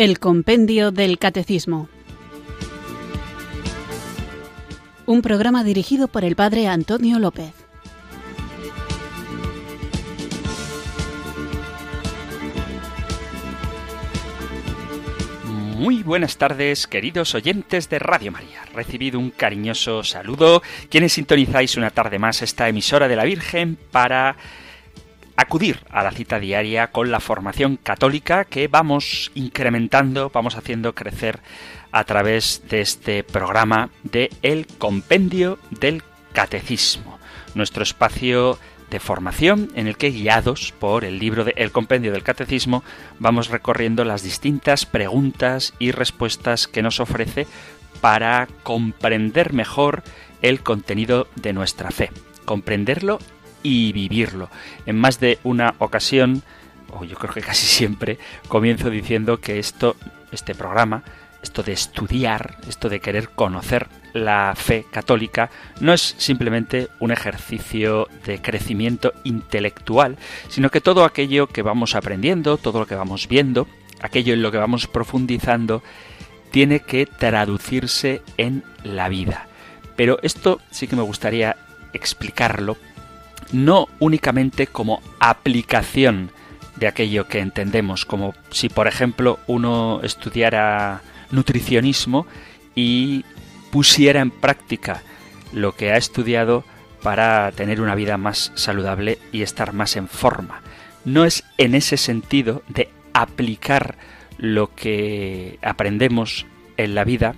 El Compendio del Catecismo. Un programa dirigido por el Padre Antonio López. Muy buenas tardes, queridos oyentes de Radio María. Recibido un cariñoso saludo, quienes sintonizáis una tarde más esta emisora de la Virgen para acudir a la cita diaria con la formación católica que vamos incrementando, vamos haciendo crecer a través de este programa de El Compendio del Catecismo, nuestro espacio de formación en el que guiados por el libro de El Compendio del Catecismo vamos recorriendo las distintas preguntas y respuestas que nos ofrece para comprender mejor el contenido de nuestra fe, comprenderlo y vivirlo. En más de una ocasión, o yo creo que casi siempre, comienzo diciendo que esto, este programa, esto de estudiar, esto de querer conocer la fe católica, no es simplemente un ejercicio de crecimiento intelectual, sino que todo aquello que vamos aprendiendo, todo lo que vamos viendo, aquello en lo que vamos profundizando, tiene que traducirse en la vida. Pero esto sí que me gustaría explicarlo no únicamente como aplicación de aquello que entendemos, como si por ejemplo uno estudiara nutricionismo y pusiera en práctica lo que ha estudiado para tener una vida más saludable y estar más en forma. No es en ese sentido de aplicar lo que aprendemos en la vida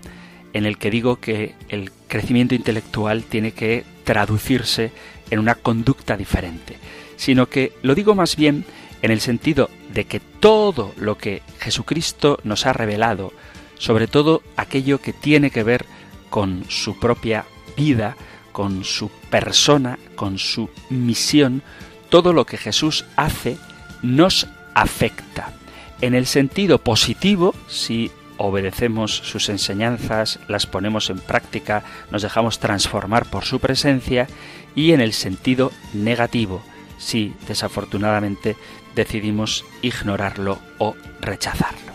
en el que digo que el crecimiento intelectual tiene que traducirse en una conducta diferente, sino que lo digo más bien en el sentido de que todo lo que Jesucristo nos ha revelado, sobre todo aquello que tiene que ver con su propia vida, con su persona, con su misión, todo lo que Jesús hace nos afecta. En el sentido positivo, si obedecemos sus enseñanzas, las ponemos en práctica, nos dejamos transformar por su presencia, y en el sentido negativo si desafortunadamente decidimos ignorarlo o rechazarlo.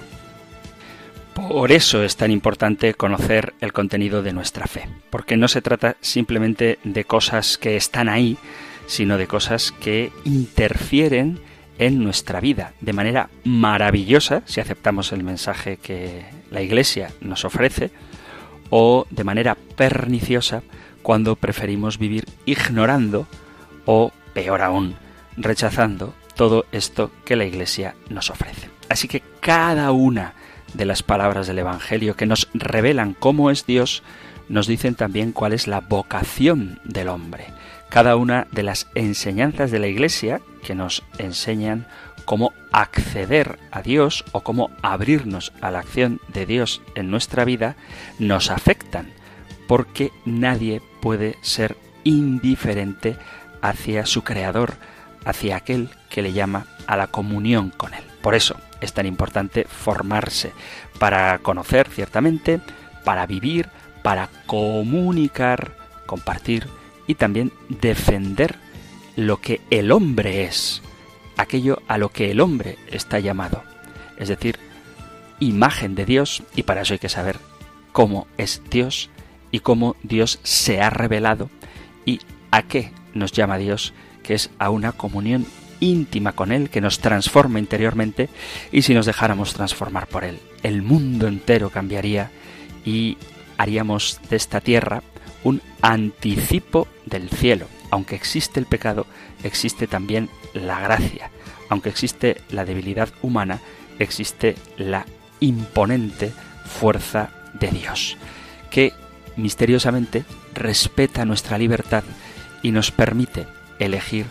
Por eso es tan importante conocer el contenido de nuestra fe, porque no se trata simplemente de cosas que están ahí, sino de cosas que interfieren en nuestra vida de manera maravillosa, si aceptamos el mensaje que la Iglesia nos ofrece, o de manera perniciosa cuando preferimos vivir ignorando o, peor aún, rechazando todo esto que la Iglesia nos ofrece. Así que cada una de las palabras del Evangelio que nos revelan cómo es Dios, nos dicen también cuál es la vocación del hombre. Cada una de las enseñanzas de la Iglesia que nos enseñan cómo acceder a Dios o cómo abrirnos a la acción de Dios en nuestra vida, nos afectan, porque nadie puede ser indiferente hacia su creador, hacia aquel que le llama a la comunión con él. Por eso es tan importante formarse para conocer ciertamente, para vivir, para comunicar, compartir y también defender lo que el hombre es, aquello a lo que el hombre está llamado, es decir, imagen de Dios y para eso hay que saber cómo es Dios y cómo Dios se ha revelado y a qué nos llama Dios, que es a una comunión íntima con Él que nos transforma interiormente y si nos dejáramos transformar por Él, el mundo entero cambiaría y haríamos de esta tierra un anticipo del cielo. Aunque existe el pecado, existe también la gracia. Aunque existe la debilidad humana, existe la imponente fuerza de Dios, que misteriosamente respeta nuestra libertad y nos permite elegir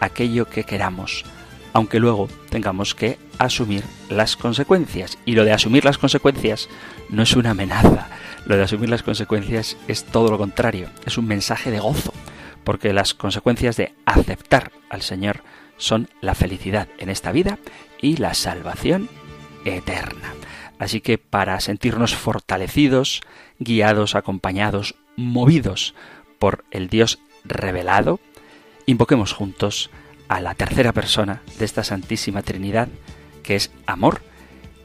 aquello que queramos, aunque luego tengamos que asumir las consecuencias. Y lo de asumir las consecuencias no es una amenaza, lo de asumir las consecuencias es todo lo contrario, es un mensaje de gozo, porque las consecuencias de aceptar al Señor son la felicidad en esta vida y la salvación eterna. Así que para sentirnos fortalecidos, guiados, acompañados, movidos por el Dios revelado, invoquemos juntos a la tercera persona de esta Santísima Trinidad, que es amor,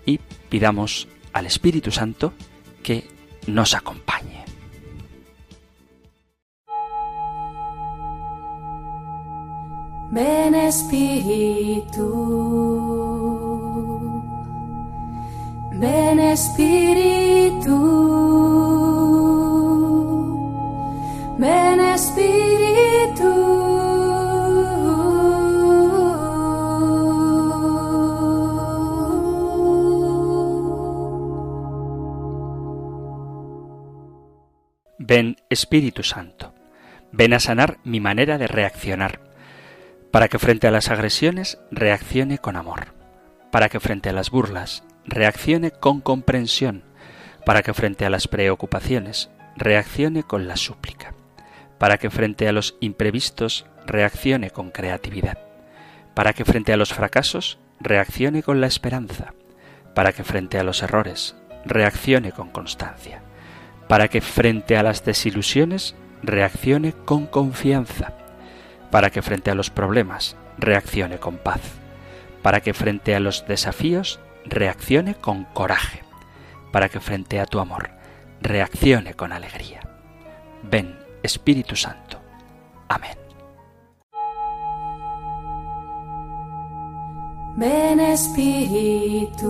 y pidamos al Espíritu Santo que nos acompañe. Ven Espíritu, ven Espíritu, Espíritu Santo, ven a sanar mi manera de reaccionar, para que frente a las agresiones reaccione con amor, para que frente a las burlas reaccione con comprensión, para que frente a las preocupaciones reaccione con la súplica, para que frente a los imprevistos reaccione con creatividad, para que frente a los fracasos reaccione con la esperanza, para que frente a los errores reaccione con constancia para que frente a las desilusiones reaccione con confianza, para que frente a los problemas reaccione con paz, para que frente a los desafíos reaccione con coraje, para que frente a tu amor reaccione con alegría. Ven, Espíritu Santo. Amén. Ven Espíritu.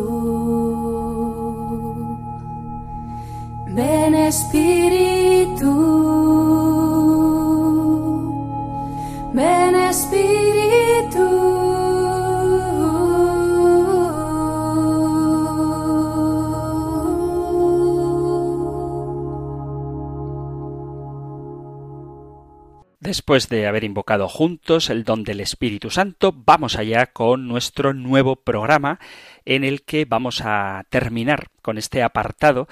Ven Espíritu, ven Espíritu. Después de haber invocado juntos el don del Espíritu Santo, vamos allá con nuestro nuevo programa en el que vamos a terminar con este apartado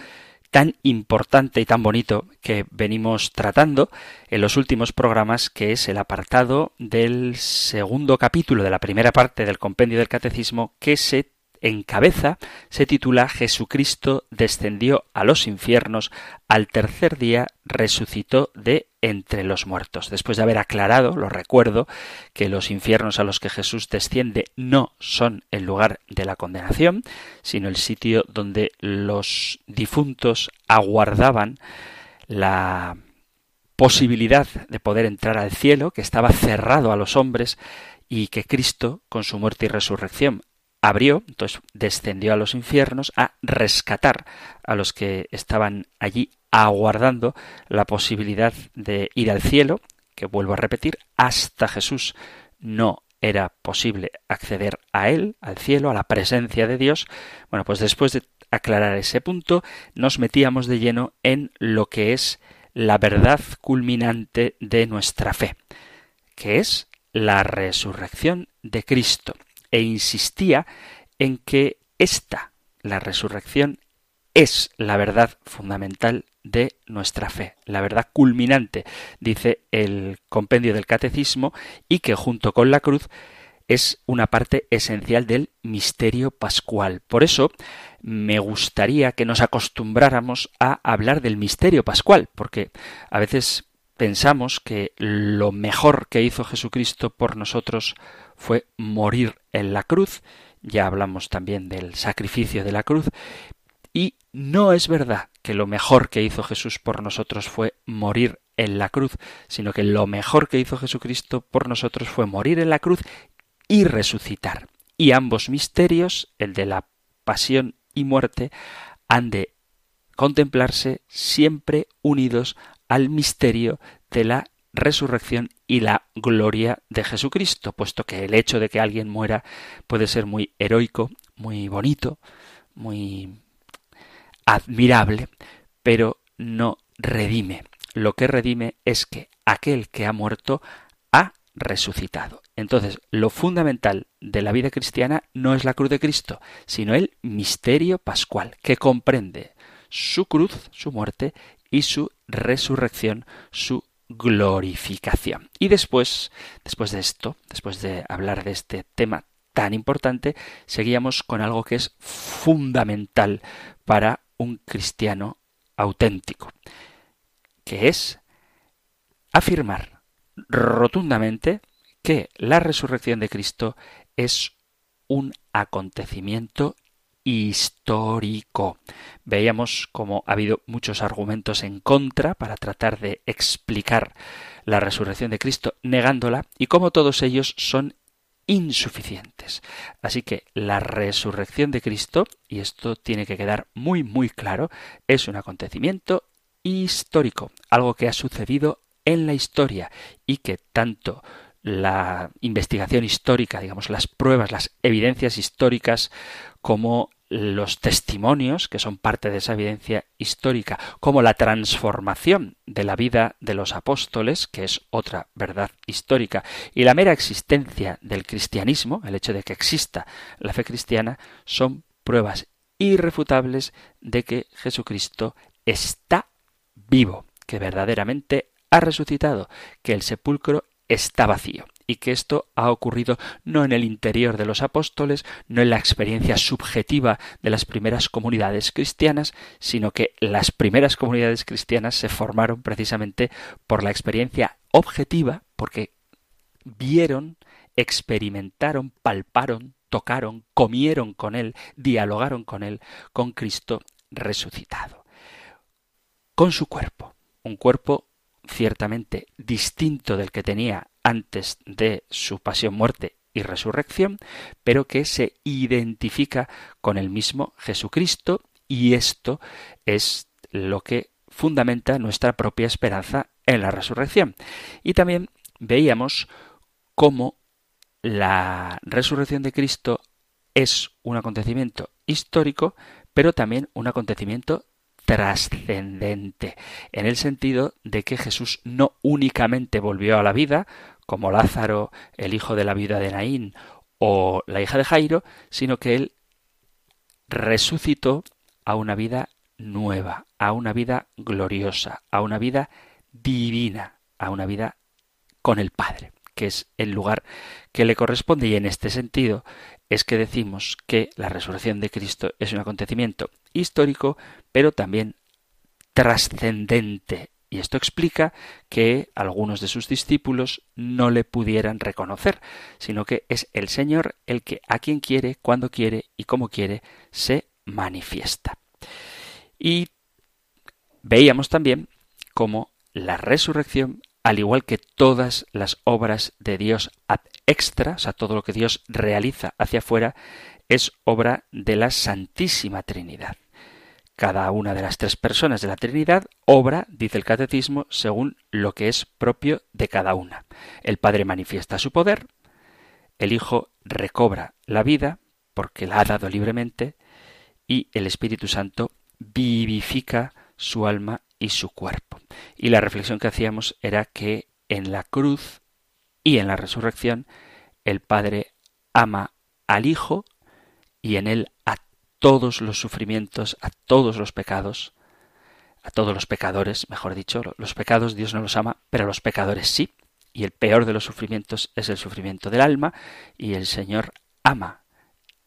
tan importante y tan bonito que venimos tratando en los últimos programas, que es el apartado del segundo capítulo de la primera parte del compendio del catecismo que se en cabeza se titula Jesucristo descendió a los infiernos, al tercer día resucitó de entre los muertos. Después de haber aclarado, lo recuerdo, que los infiernos a los que Jesús desciende no son el lugar de la condenación, sino el sitio donde los difuntos aguardaban la posibilidad de poder entrar al cielo, que estaba cerrado a los hombres, y que Cristo, con su muerte y resurrección, abrió, entonces descendió a los infiernos a rescatar a los que estaban allí aguardando la posibilidad de ir al cielo, que vuelvo a repetir, hasta Jesús no era posible acceder a él, al cielo, a la presencia de Dios. Bueno, pues después de aclarar ese punto, nos metíamos de lleno en lo que es la verdad culminante de nuestra fe, que es la resurrección de Cristo e insistía en que esta, la resurrección, es la verdad fundamental de nuestra fe, la verdad culminante, dice el compendio del catecismo, y que junto con la cruz es una parte esencial del misterio pascual. Por eso me gustaría que nos acostumbráramos a hablar del misterio pascual, porque a veces pensamos que lo mejor que hizo Jesucristo por nosotros fue morir en la cruz, ya hablamos también del sacrificio de la cruz, y no es verdad que lo mejor que hizo Jesús por nosotros fue morir en la cruz, sino que lo mejor que hizo Jesucristo por nosotros fue morir en la cruz y resucitar. Y ambos misterios, el de la pasión y muerte, han de contemplarse siempre unidos al misterio de la resurrección y la gloria de Jesucristo, puesto que el hecho de que alguien muera puede ser muy heroico, muy bonito, muy admirable, pero no redime. Lo que redime es que aquel que ha muerto ha resucitado. Entonces, lo fundamental de la vida cristiana no es la cruz de Cristo, sino el misterio pascual, que comprende su cruz, su muerte, y su resurrección, su glorificación. Y después, después de esto, después de hablar de este tema tan importante, seguíamos con algo que es fundamental para un cristiano auténtico, que es afirmar rotundamente que la resurrección de Cristo es un acontecimiento histórico. Veíamos cómo ha habido muchos argumentos en contra para tratar de explicar la resurrección de Cristo negándola y cómo todos ellos son insuficientes. Así que la resurrección de Cristo, y esto tiene que quedar muy muy claro, es un acontecimiento histórico, algo que ha sucedido en la historia y que tanto la investigación histórica, digamos, las pruebas, las evidencias históricas, como los testimonios, que son parte de esa evidencia histórica, como la transformación de la vida de los apóstoles, que es otra verdad histórica, y la mera existencia del cristianismo, el hecho de que exista la fe cristiana, son pruebas irrefutables de que Jesucristo está vivo, que verdaderamente ha resucitado, que el sepulcro está vacío y que esto ha ocurrido no en el interior de los apóstoles, no en la experiencia subjetiva de las primeras comunidades cristianas, sino que las primeras comunidades cristianas se formaron precisamente por la experiencia objetiva, porque vieron, experimentaron, palparon, tocaron, comieron con Él, dialogaron con Él, con Cristo resucitado, con su cuerpo, un cuerpo ciertamente distinto del que tenía antes de su pasión, muerte y resurrección, pero que se identifica con el mismo Jesucristo y esto es lo que fundamenta nuestra propia esperanza en la resurrección. Y también veíamos cómo la resurrección de Cristo es un acontecimiento histórico, pero también un acontecimiento trascendente, en el sentido de que Jesús no únicamente volvió a la vida, como Lázaro, el hijo de la viuda de Naín o la hija de Jairo, sino que él resucitó a una vida nueva, a una vida gloriosa, a una vida divina, a una vida con el Padre, que es el lugar que le corresponde. Y en este sentido es que decimos que la resurrección de Cristo es un acontecimiento histórico, pero también trascendente y esto explica que algunos de sus discípulos no le pudieran reconocer, sino que es el Señor el que a quien quiere, cuando quiere y como quiere se manifiesta. Y veíamos también cómo la resurrección, al igual que todas las obras de Dios ad extra, o sea, todo lo que Dios realiza hacia afuera, es obra de la Santísima Trinidad. Cada una de las tres personas de la Trinidad obra, dice el Catecismo, según lo que es propio de cada una. El Padre manifiesta su poder, el Hijo recobra la vida, porque la ha dado libremente, y el Espíritu Santo vivifica su alma y su cuerpo. Y la reflexión que hacíamos era que en la cruz y en la resurrección el Padre ama al Hijo y en él a todos los sufrimientos, a todos los pecados, a todos los pecadores, mejor dicho, los pecados Dios no los ama, pero los pecadores sí. Y el peor de los sufrimientos es el sufrimiento del alma, y el Señor ama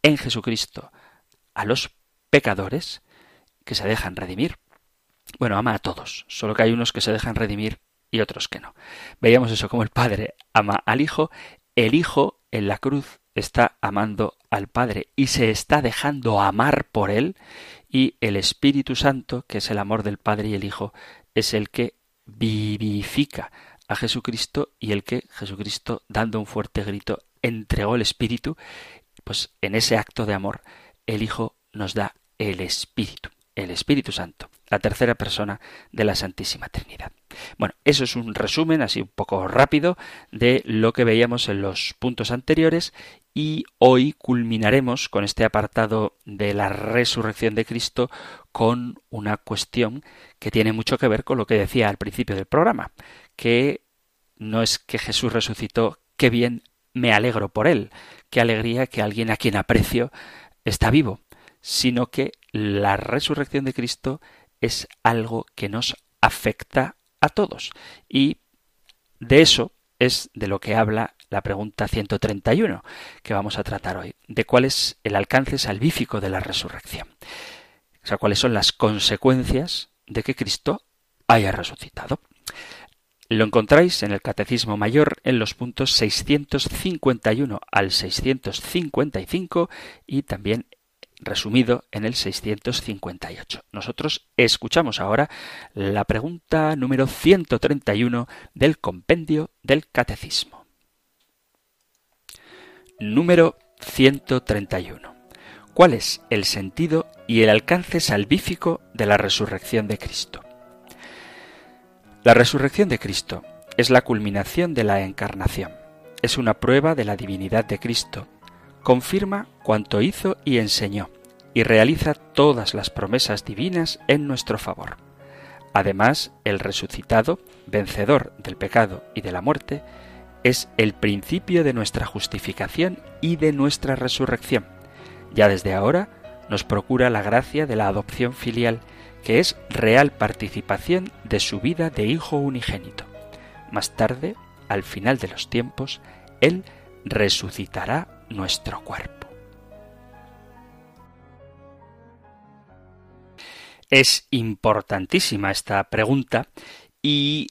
en Jesucristo a los pecadores que se dejan redimir. Bueno, ama a todos, solo que hay unos que se dejan redimir y otros que no. Veíamos eso como el Padre ama al Hijo, el Hijo en la cruz está amando al Padre y se está dejando amar por Él y el Espíritu Santo, que es el amor del Padre y el Hijo, es el que vivifica a Jesucristo y el que Jesucristo, dando un fuerte grito, entregó el Espíritu, pues en ese acto de amor el Hijo nos da el Espíritu, el Espíritu Santo, la tercera persona de la Santísima Trinidad. Bueno, eso es un resumen así un poco rápido de lo que veíamos en los puntos anteriores y hoy culminaremos con este apartado de la resurrección de Cristo con una cuestión que tiene mucho que ver con lo que decía al principio del programa, que no es que Jesús resucitó, qué bien me alegro por él, qué alegría que alguien a quien aprecio está vivo, sino que la resurrección de Cristo es algo que nos afecta a todos. Y de eso es de lo que habla la pregunta 131 que vamos a tratar hoy, de cuál es el alcance salvífico de la resurrección. O sea, cuáles son las consecuencias de que Cristo haya resucitado. Lo encontráis en el Catecismo Mayor en los puntos 651 al 655 y también resumido en el 658. Nosotros escuchamos ahora la pregunta número 131 del compendio del Catecismo. Número 131. ¿Cuál es el sentido y el alcance salvífico de la resurrección de Cristo? La resurrección de Cristo es la culminación de la encarnación. Es una prueba de la divinidad de Cristo. Confirma cuanto hizo y enseñó y realiza todas las promesas divinas en nuestro favor. Además, el resucitado, vencedor del pecado y de la muerte, es el principio de nuestra justificación y de nuestra resurrección. Ya desde ahora nos procura la gracia de la adopción filial, que es real participación de su vida de Hijo unigénito. Más tarde, al final de los tiempos, Él resucitará nuestro cuerpo. Es importantísima esta pregunta y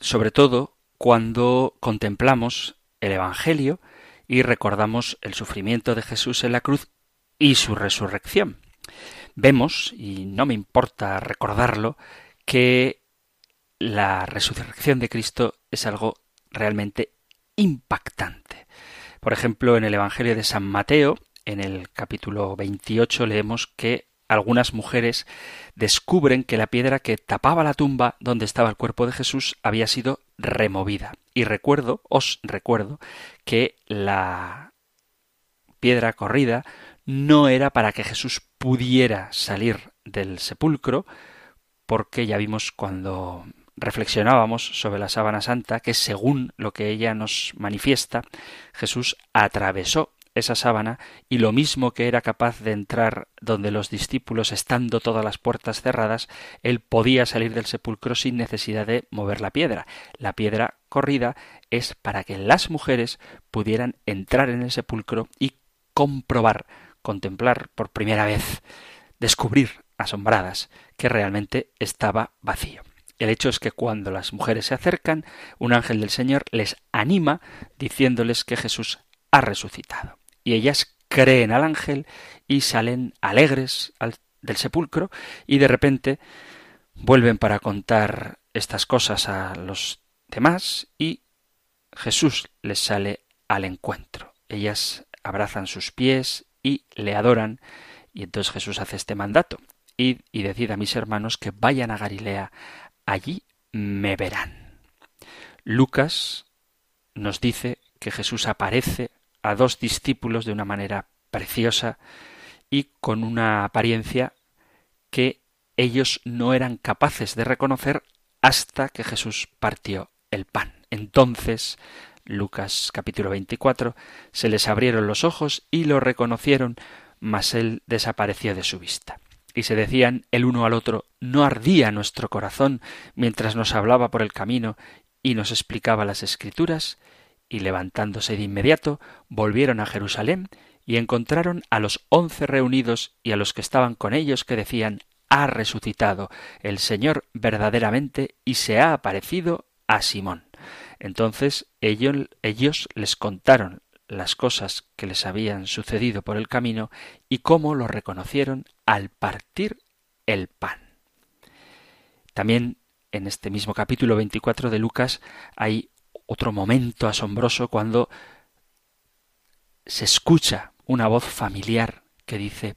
sobre todo cuando contemplamos el Evangelio y recordamos el sufrimiento de Jesús en la cruz y su resurrección. Vemos, y no me importa recordarlo, que la resurrección de Cristo es algo realmente impactante. Por ejemplo, en el Evangelio de San Mateo, en el capítulo 28, leemos que algunas mujeres descubren que la piedra que tapaba la tumba donde estaba el cuerpo de Jesús había sido removida. Y recuerdo, os recuerdo, que la piedra corrida no era para que Jesús pudiera salir del sepulcro, porque ya vimos cuando reflexionábamos sobre la sábana santa que según lo que ella nos manifiesta, Jesús atravesó esa sábana y lo mismo que era capaz de entrar donde los discípulos estando todas las puertas cerradas, él podía salir del sepulcro sin necesidad de mover la piedra. La piedra corrida es para que las mujeres pudieran entrar en el sepulcro y comprobar, contemplar por primera vez, descubrir asombradas que realmente estaba vacío. El hecho es que cuando las mujeres se acercan, un ángel del Señor les anima diciéndoles que Jesús ha resucitado y ellas creen al ángel y salen alegres del sepulcro y de repente vuelven para contar estas cosas a los demás y Jesús les sale al encuentro. Ellas abrazan sus pies y le adoran y entonces Jesús hace este mandato. Id y decid a mis hermanos que vayan a Galilea, allí me verán. Lucas nos dice que Jesús aparece a dos discípulos de una manera preciosa y con una apariencia que ellos no eran capaces de reconocer hasta que Jesús partió el pan. Entonces, Lucas capítulo 24, se les abrieron los ojos y lo reconocieron, mas él desapareció de su vista. Y se decían el uno al otro, ¿no ardía nuestro corazón mientras nos hablaba por el camino y nos explicaba las escrituras? y levantándose de inmediato volvieron a Jerusalén y encontraron a los once reunidos y a los que estaban con ellos que decían ha resucitado el Señor verdaderamente y se ha aparecido a Simón. Entonces ellos, les contaron las cosas que les habían sucedido por el camino y cómo lo reconocieron al partir el pan. También en este mismo capítulo 24 de Lucas hay otro momento asombroso cuando se escucha una voz familiar que dice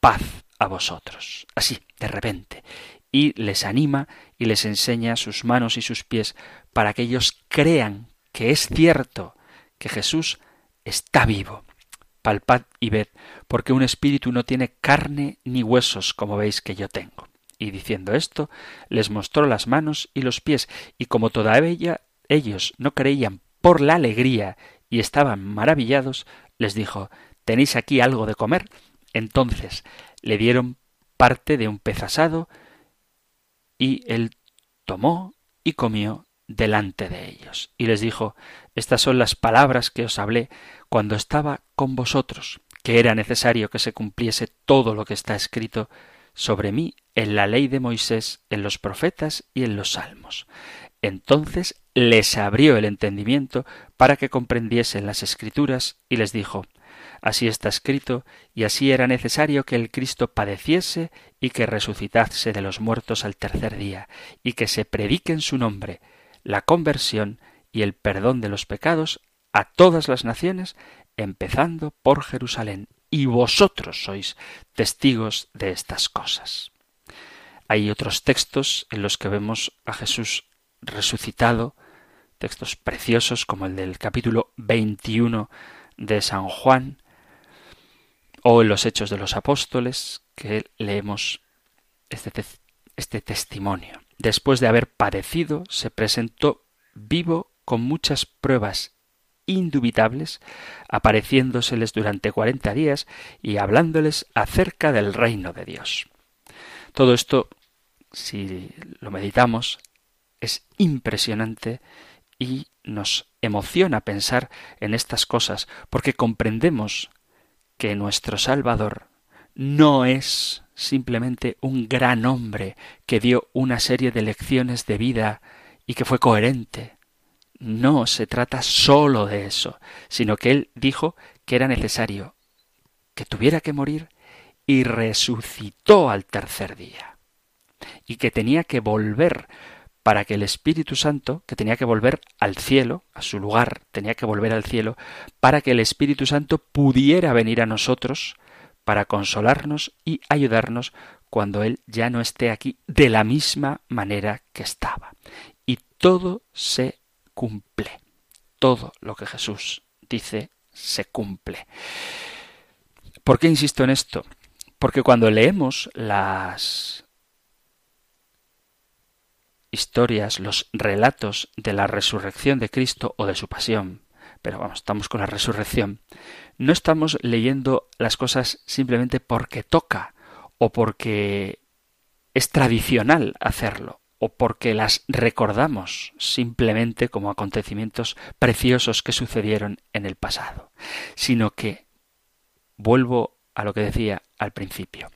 paz a vosotros. Así, de repente. Y les anima y les enseña sus manos y sus pies para que ellos crean que es cierto que Jesús está vivo. Palpad y ved, porque un espíritu no tiene carne ni huesos como veis que yo tengo. Y diciendo esto, les mostró las manos y los pies, y como todavía ellos no creían por la alegría y estaban maravillados, les dijo ¿Tenéis aquí algo de comer? Entonces le dieron parte de un pez asado y él tomó y comió delante de ellos. Y les dijo Estas son las palabras que os hablé cuando estaba con vosotros, que era necesario que se cumpliese todo lo que está escrito sobre mí en la ley de Moisés, en los profetas y en los salmos. Entonces les abrió el entendimiento para que comprendiesen las escrituras y les dijo Así está escrito, y así era necesario que el Cristo padeciese y que resucitase de los muertos al tercer día, y que se predique en su nombre la conversión y el perdón de los pecados a todas las naciones, empezando por Jerusalén. Y vosotros sois testigos de estas cosas. Hay otros textos en los que vemos a Jesús resucitado, textos preciosos como el del capítulo 21 de San Juan, o en los Hechos de los Apóstoles, que leemos este, este testimonio. Después de haber padecido, se presentó vivo con muchas pruebas indubitables, apareciéndoseles durante cuarenta días y hablándoles acerca del reino de Dios. Todo esto, si lo meditamos, es impresionante y nos emociona pensar en estas cosas, porque comprendemos que nuestro Salvador no es simplemente un gran hombre que dio una serie de lecciones de vida y que fue coherente. No se trata sólo de eso, sino que él dijo que era necesario que tuviera que morir y resucitó al tercer día, y que tenía que volver para que el Espíritu Santo, que tenía que volver al cielo, a su lugar, tenía que volver al cielo, para que el Espíritu Santo pudiera venir a nosotros para consolarnos y ayudarnos cuando Él ya no esté aquí de la misma manera que estaba. Y todo se cumple. Todo lo que Jesús dice se cumple. ¿Por qué insisto en esto? Porque cuando leemos las historias, los relatos de la resurrección de Cristo o de su pasión, pero vamos, estamos con la resurrección, no estamos leyendo las cosas simplemente porque toca o porque es tradicional hacerlo o porque las recordamos simplemente como acontecimientos preciosos que sucedieron en el pasado, sino que vuelvo a lo que decía al principio,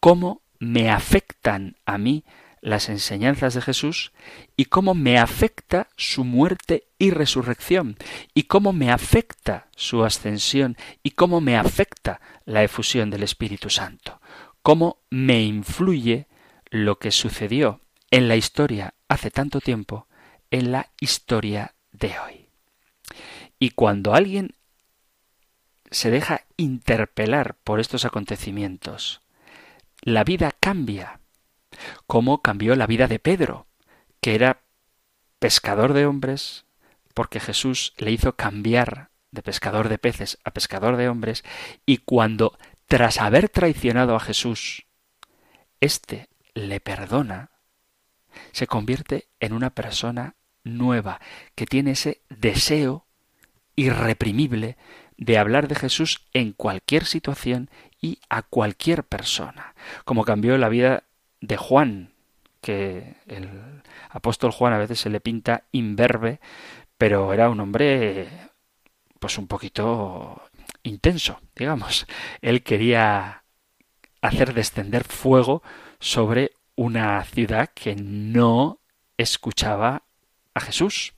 cómo me afectan a mí las enseñanzas de Jesús y cómo me afecta su muerte y resurrección y cómo me afecta su ascensión y cómo me afecta la efusión del Espíritu Santo, cómo me influye lo que sucedió en la historia hace tanto tiempo en la historia de hoy. Y cuando alguien se deja interpelar por estos acontecimientos, la vida cambia cómo cambió la vida de Pedro, que era pescador de hombres, porque Jesús le hizo cambiar de pescador de peces a pescador de hombres, y cuando, tras haber traicionado a Jesús, éste le perdona, se convierte en una persona nueva, que tiene ese deseo irreprimible de hablar de Jesús en cualquier situación y a cualquier persona, como cambió la vida de Juan, que el apóstol Juan a veces se le pinta imberbe, pero era un hombre pues un poquito intenso, digamos. Él quería hacer descender fuego sobre una ciudad que no escuchaba a Jesús.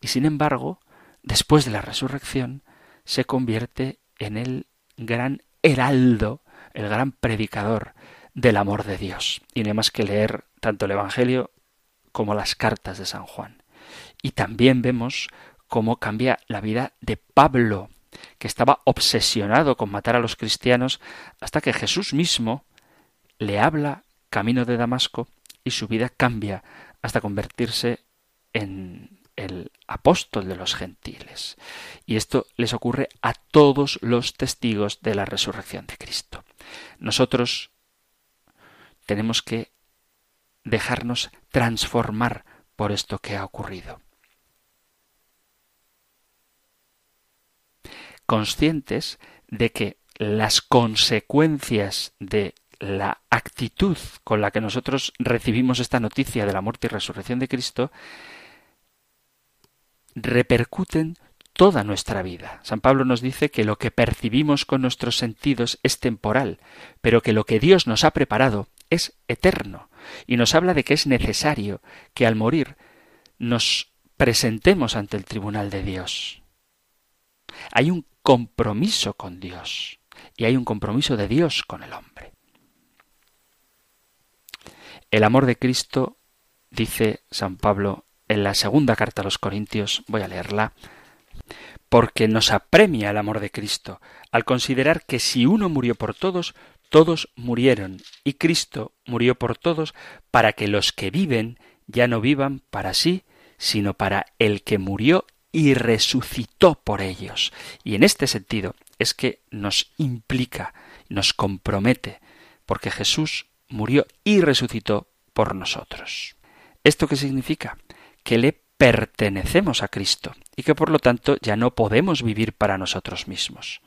Y sin embargo, después de la resurrección, se convierte en el gran heraldo, el gran predicador del amor de Dios. Y no hay más que leer tanto el Evangelio como las cartas de San Juan. Y también vemos cómo cambia la vida de Pablo, que estaba obsesionado con matar a los cristianos, hasta que Jesús mismo le habla camino de Damasco y su vida cambia hasta convertirse en el apóstol de los gentiles. Y esto les ocurre a todos los testigos de la resurrección de Cristo. Nosotros tenemos que dejarnos transformar por esto que ha ocurrido. Conscientes de que las consecuencias de la actitud con la que nosotros recibimos esta noticia de la muerte y resurrección de Cristo repercuten toda nuestra vida. San Pablo nos dice que lo que percibimos con nuestros sentidos es temporal, pero que lo que Dios nos ha preparado es eterno y nos habla de que es necesario que al morir nos presentemos ante el tribunal de Dios. Hay un compromiso con Dios y hay un compromiso de Dios con el hombre. El amor de Cristo, dice San Pablo en la segunda carta a los Corintios, voy a leerla, porque nos apremia el amor de Cristo, al considerar que si uno murió por todos, todos murieron, y Cristo murió por todos, para que los que viven ya no vivan para sí, sino para el que murió y resucitó por ellos. Y en este sentido es que nos implica, nos compromete, porque Jesús murió y resucitó por nosotros. ¿Esto qué significa? Que le pertenecemos a Cristo y que por lo tanto ya no podemos vivir para nosotros mismos.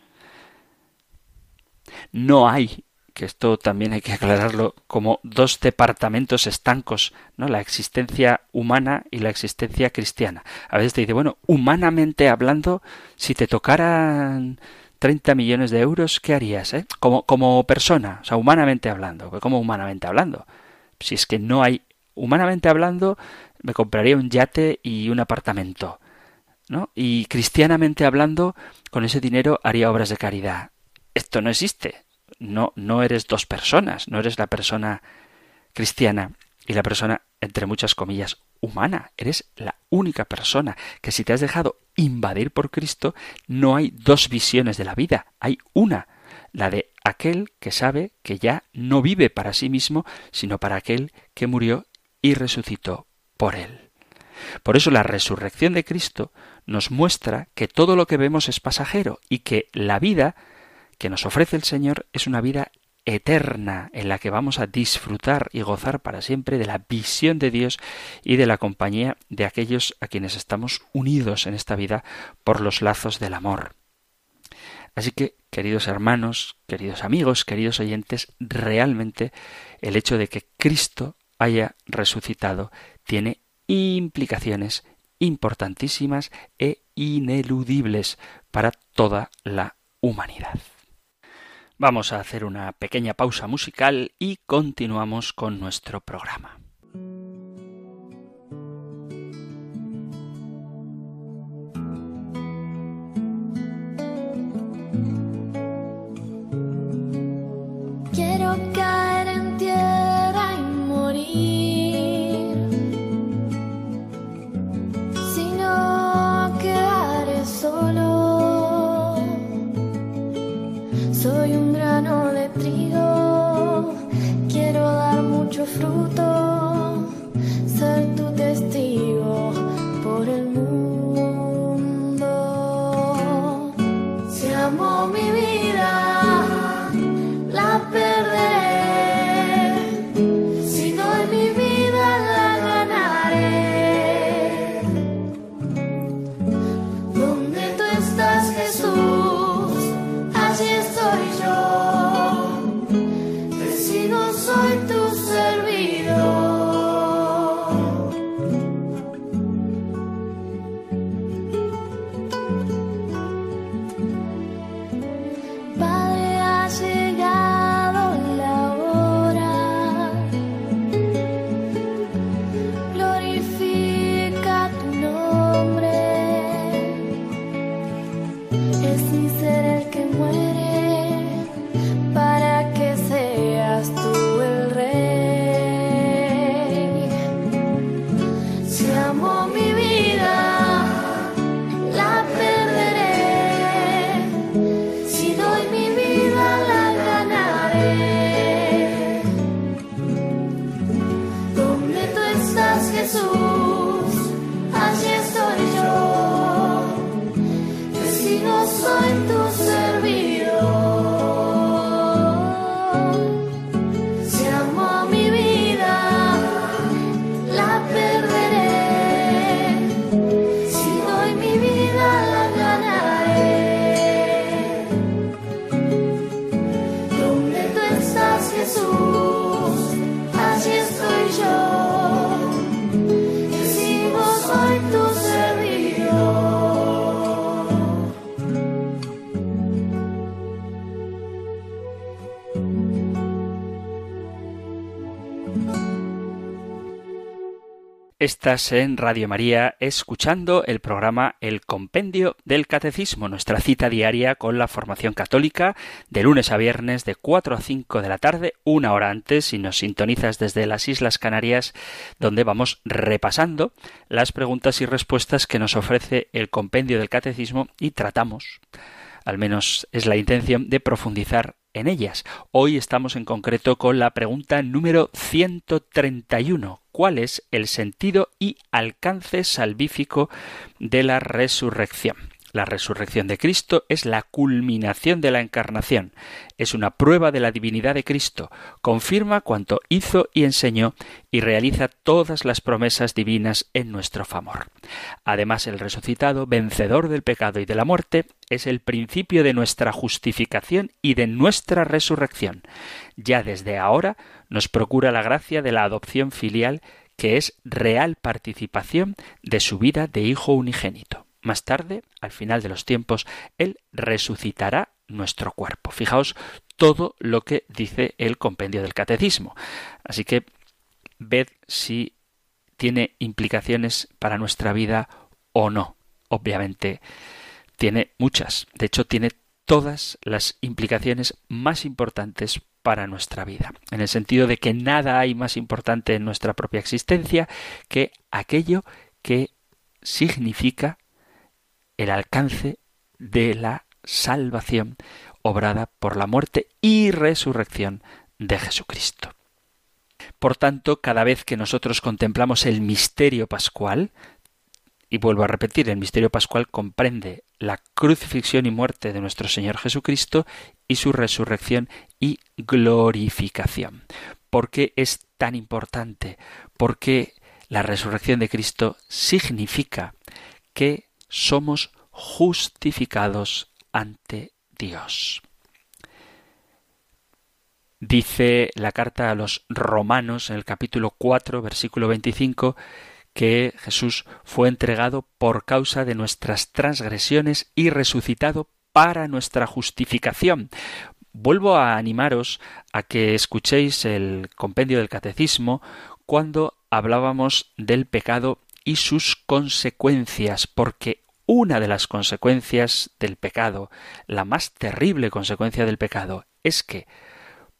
No hay, que esto también hay que aclararlo, como dos departamentos estancos, ¿no? La existencia humana y la existencia cristiana. A veces te dice, bueno, humanamente hablando, si te tocaran 30 millones de euros, ¿qué harías? Eh? Como, como persona, o sea, humanamente hablando. ¿Cómo humanamente hablando? Si es que no hay, humanamente hablando, me compraría un yate y un apartamento. ¿no? Y cristianamente hablando, con ese dinero haría obras de caridad. Esto no existe. No, no eres dos personas, no eres la persona cristiana y la persona, entre muchas comillas, humana. Eres la única persona que si te has dejado invadir por Cristo, no hay dos visiones de la vida, hay una, la de aquel que sabe que ya no vive para sí mismo, sino para aquel que murió y resucitó por él. Por eso la resurrección de Cristo nos muestra que todo lo que vemos es pasajero y que la vida que nos ofrece el Señor es una vida eterna en la que vamos a disfrutar y gozar para siempre de la visión de Dios y de la compañía de aquellos a quienes estamos unidos en esta vida por los lazos del amor. Así que, queridos hermanos, queridos amigos, queridos oyentes, realmente el hecho de que Cristo haya resucitado tiene implicaciones importantísimas e ineludibles para toda la humanidad. Vamos a hacer una pequeña pausa musical y continuamos con nuestro programa. Fruto, Estás en Radio María escuchando el programa El Compendio del Catecismo, nuestra cita diaria con la formación católica de lunes a viernes de 4 a 5 de la tarde, una hora antes, si nos sintonizas desde las Islas Canarias, donde vamos repasando las preguntas y respuestas que nos ofrece el Compendio del Catecismo y tratamos, al menos es la intención, de profundizar en ellas. Hoy estamos en concreto con la pregunta número 131 cuál es el sentido y alcance salvífico de la resurrección. La resurrección de Cristo es la culminación de la encarnación, es una prueba de la divinidad de Cristo, confirma cuanto hizo y enseñó y realiza todas las promesas divinas en nuestro favor. Además, el resucitado, vencedor del pecado y de la muerte, es el principio de nuestra justificación y de nuestra resurrección. Ya desde ahora nos procura la gracia de la adopción filial que es real participación de su vida de Hijo unigénito. Más tarde, al final de los tiempos, Él resucitará nuestro cuerpo. Fijaos todo lo que dice el compendio del catecismo. Así que ved si tiene implicaciones para nuestra vida o no. Obviamente tiene muchas. De hecho, tiene todas las implicaciones más importantes para nuestra vida, en el sentido de que nada hay más importante en nuestra propia existencia que aquello que significa el alcance de la salvación obrada por la muerte y resurrección de Jesucristo. Por tanto, cada vez que nosotros contemplamos el misterio pascual, y vuelvo a repetir, el misterio pascual comprende la crucifixión y muerte de nuestro Señor Jesucristo y su resurrección y glorificación. ¿Por qué es tan importante? Porque la resurrección de Cristo significa que somos justificados ante Dios. Dice la carta a los romanos en el capítulo 4, versículo 25, que Jesús fue entregado por causa de nuestras transgresiones y resucitado para nuestra justificación. Vuelvo a animaros a que escuchéis el compendio del catecismo cuando hablábamos del pecado y sus consecuencias, porque una de las consecuencias del pecado, la más terrible consecuencia del pecado, es que,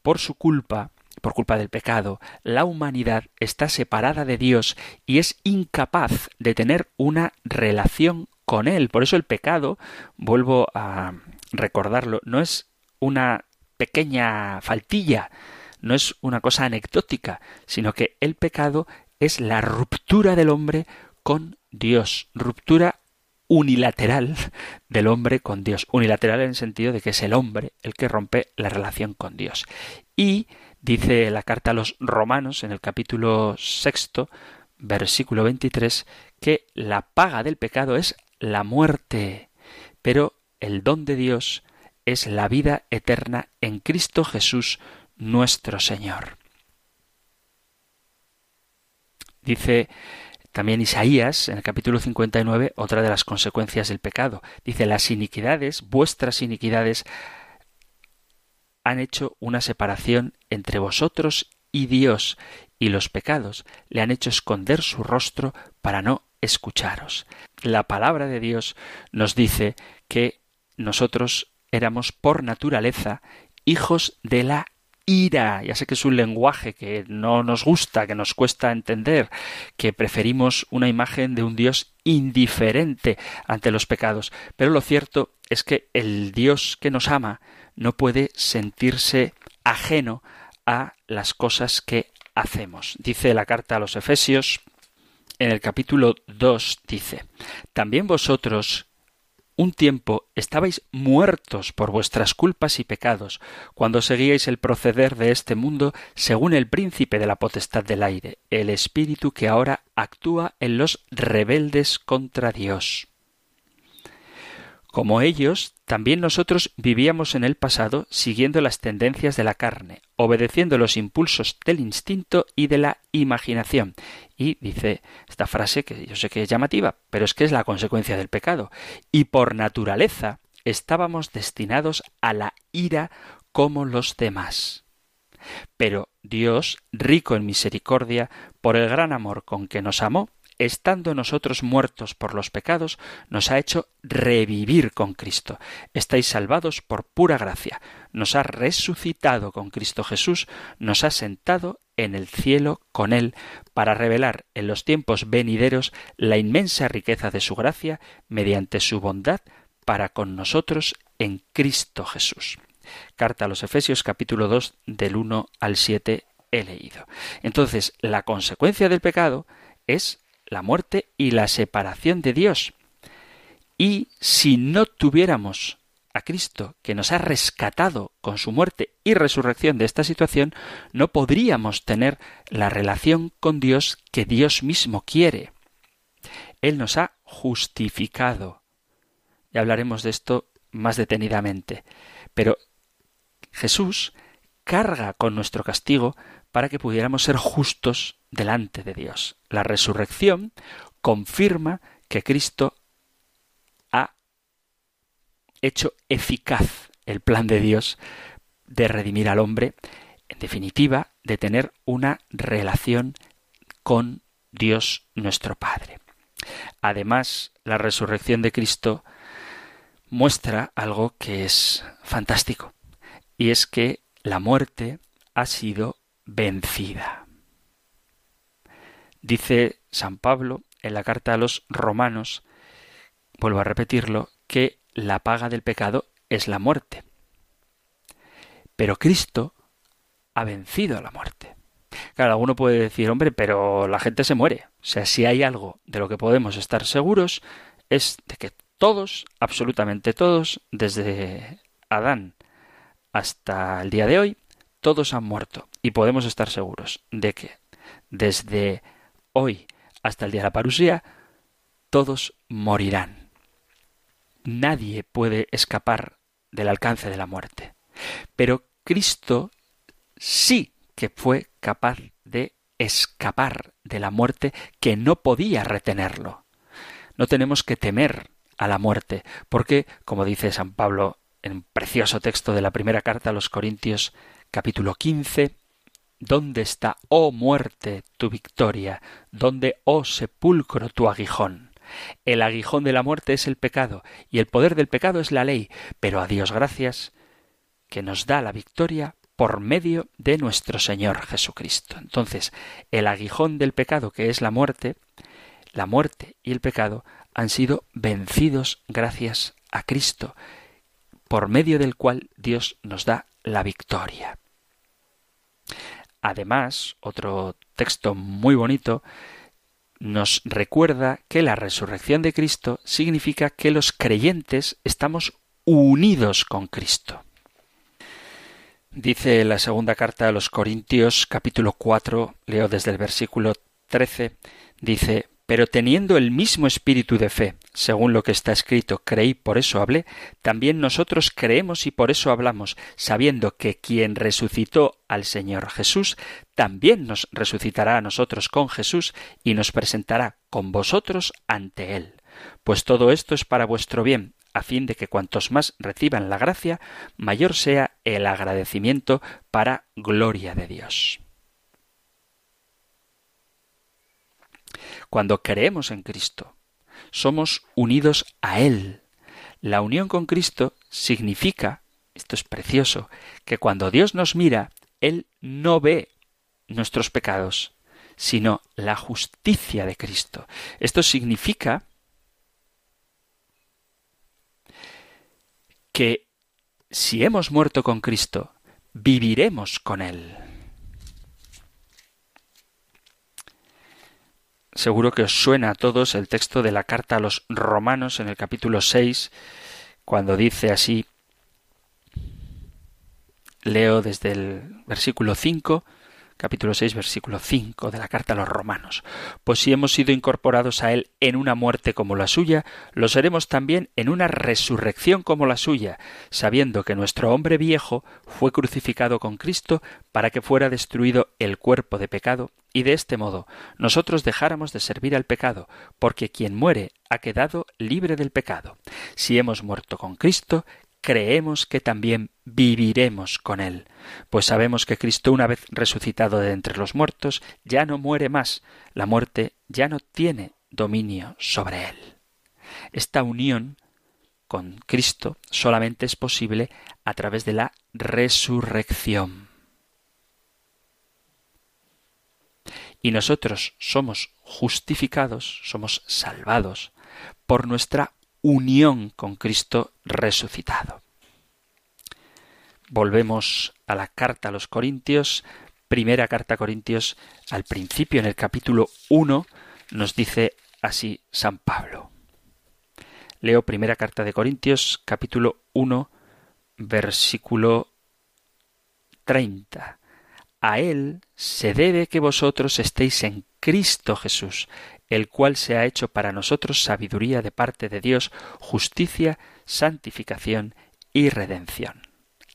por su culpa, por culpa del pecado, la humanidad está separada de Dios y es incapaz de tener una relación con Él. Por eso el pecado, vuelvo a recordarlo, no es una pequeña faltilla, no es una cosa anecdótica, sino que el pecado es la ruptura del hombre con Dios, ruptura unilateral del hombre con Dios, unilateral en el sentido de que es el hombre el que rompe la relación con Dios. Y dice la carta a los romanos en el capítulo sexto, versículo 23, que la paga del pecado es la muerte, pero el don de Dios es la vida eterna en Cristo Jesús nuestro Señor. Dice también Isaías, en el capítulo 59, otra de las consecuencias del pecado. Dice, las iniquidades, vuestras iniquidades, han hecho una separación entre vosotros y Dios, y los pecados le han hecho esconder su rostro para no escucharos. La palabra de Dios nos dice que nosotros éramos por naturaleza hijos de la ira. Ya sé que es un lenguaje que no nos gusta, que nos cuesta entender, que preferimos una imagen de un Dios indiferente ante los pecados. Pero lo cierto es que el Dios que nos ama no puede sentirse ajeno a las cosas que hacemos. Dice la carta a los Efesios, en el capítulo 2 dice, También vosotros un tiempo estabais muertos por vuestras culpas y pecados, cuando seguíais el proceder de este mundo según el príncipe de la potestad del aire, el espíritu que ahora actúa en los rebeldes contra Dios. Como ellos, también nosotros vivíamos en el pasado siguiendo las tendencias de la carne, obedeciendo los impulsos del instinto y de la imaginación. Y dice esta frase que yo sé que es llamativa, pero es que es la consecuencia del pecado. Y por naturaleza estábamos destinados a la ira como los demás. Pero Dios, rico en misericordia, por el gran amor con que nos amó, estando nosotros muertos por los pecados, nos ha hecho revivir con Cristo. Estáis salvados por pura gracia. Nos ha resucitado con Cristo Jesús, nos ha sentado en el cielo con Él, para revelar en los tiempos venideros la inmensa riqueza de su gracia, mediante su bondad para con nosotros en Cristo Jesús. Carta a los Efesios capítulo 2 del 1 al 7 he leído. Entonces, la consecuencia del pecado es la muerte y la separación de Dios. Y si no tuviéramos a Cristo, que nos ha rescatado con su muerte y resurrección de esta situación, no podríamos tener la relación con Dios que Dios mismo quiere. Él nos ha justificado. Y hablaremos de esto más detenidamente. Pero Jesús carga con nuestro castigo para que pudiéramos ser justos delante de Dios. La resurrección confirma que Cristo ha hecho eficaz el plan de Dios de redimir al hombre, en definitiva, de tener una relación con Dios nuestro Padre. Además, la resurrección de Cristo muestra algo que es fantástico, y es que la muerte ha sido vencida. Dice San Pablo en la carta a los romanos, vuelvo a repetirlo, que la paga del pecado es la muerte. Pero Cristo ha vencido a la muerte. Claro, alguno puede decir, hombre, pero la gente se muere. O sea, si hay algo de lo que podemos estar seguros es de que todos, absolutamente todos, desde Adán hasta el día de hoy, todos han muerto y podemos estar seguros de que desde hoy hasta el día de la parusía todos morirán. Nadie puede escapar del alcance de la muerte. Pero Cristo sí que fue capaz de escapar de la muerte que no podía retenerlo. No tenemos que temer a la muerte, porque, como dice San Pablo en un precioso texto de la primera carta a los Corintios, capítulo 15, ¿Dónde está, oh muerte, tu victoria? ¿Dónde, oh sepulcro, tu aguijón? El aguijón de la muerte es el pecado, y el poder del pecado es la ley, pero a Dios gracias, que nos da la victoria por medio de nuestro Señor Jesucristo. Entonces, el aguijón del pecado, que es la muerte, la muerte y el pecado han sido vencidos gracias a Cristo, por medio del cual Dios nos da la victoria. Además, otro texto muy bonito nos recuerda que la resurrección de Cristo significa que los creyentes estamos unidos con Cristo. Dice la segunda carta a los Corintios capítulo 4, leo desde el versículo 13, dice, pero teniendo el mismo espíritu de fe, según lo que está escrito, creí, por eso hablé, también nosotros creemos y por eso hablamos, sabiendo que quien resucitó al Señor Jesús, también nos resucitará a nosotros con Jesús y nos presentará con vosotros ante Él. Pues todo esto es para vuestro bien, a fin de que cuantos más reciban la gracia, mayor sea el agradecimiento para gloria de Dios. Cuando creemos en Cristo, somos unidos a Él. La unión con Cristo significa, esto es precioso, que cuando Dios nos mira, Él no ve nuestros pecados, sino la justicia de Cristo. Esto significa que si hemos muerto con Cristo, viviremos con Él. Seguro que os suena a todos el texto de la carta a los romanos en el capítulo 6, cuando dice así, leo desde el versículo 5, capítulo 6, versículo 5 de la carta a los romanos. Pues si hemos sido incorporados a Él en una muerte como la suya, lo seremos también en una resurrección como la suya, sabiendo que nuestro hombre viejo fue crucificado con Cristo para que fuera destruido el cuerpo de pecado, y de este modo nosotros dejáramos de servir al pecado, porque quien muere ha quedado libre del pecado. Si hemos muerto con Cristo, creemos que también viviremos con Él, pues sabemos que Cristo, una vez resucitado de entre los muertos, ya no muere más, la muerte ya no tiene dominio sobre Él. Esta unión con Cristo solamente es posible a través de la resurrección. Y nosotros somos justificados, somos salvados por nuestra unión con Cristo resucitado. Volvemos a la carta a los Corintios, primera carta a Corintios, al principio en el capítulo 1, nos dice así San Pablo. Leo primera carta de Corintios, capítulo 1, versículo 30. A él se debe que vosotros estéis en Cristo Jesús, el cual se ha hecho para nosotros sabiduría de parte de Dios, justicia, santificación y redención.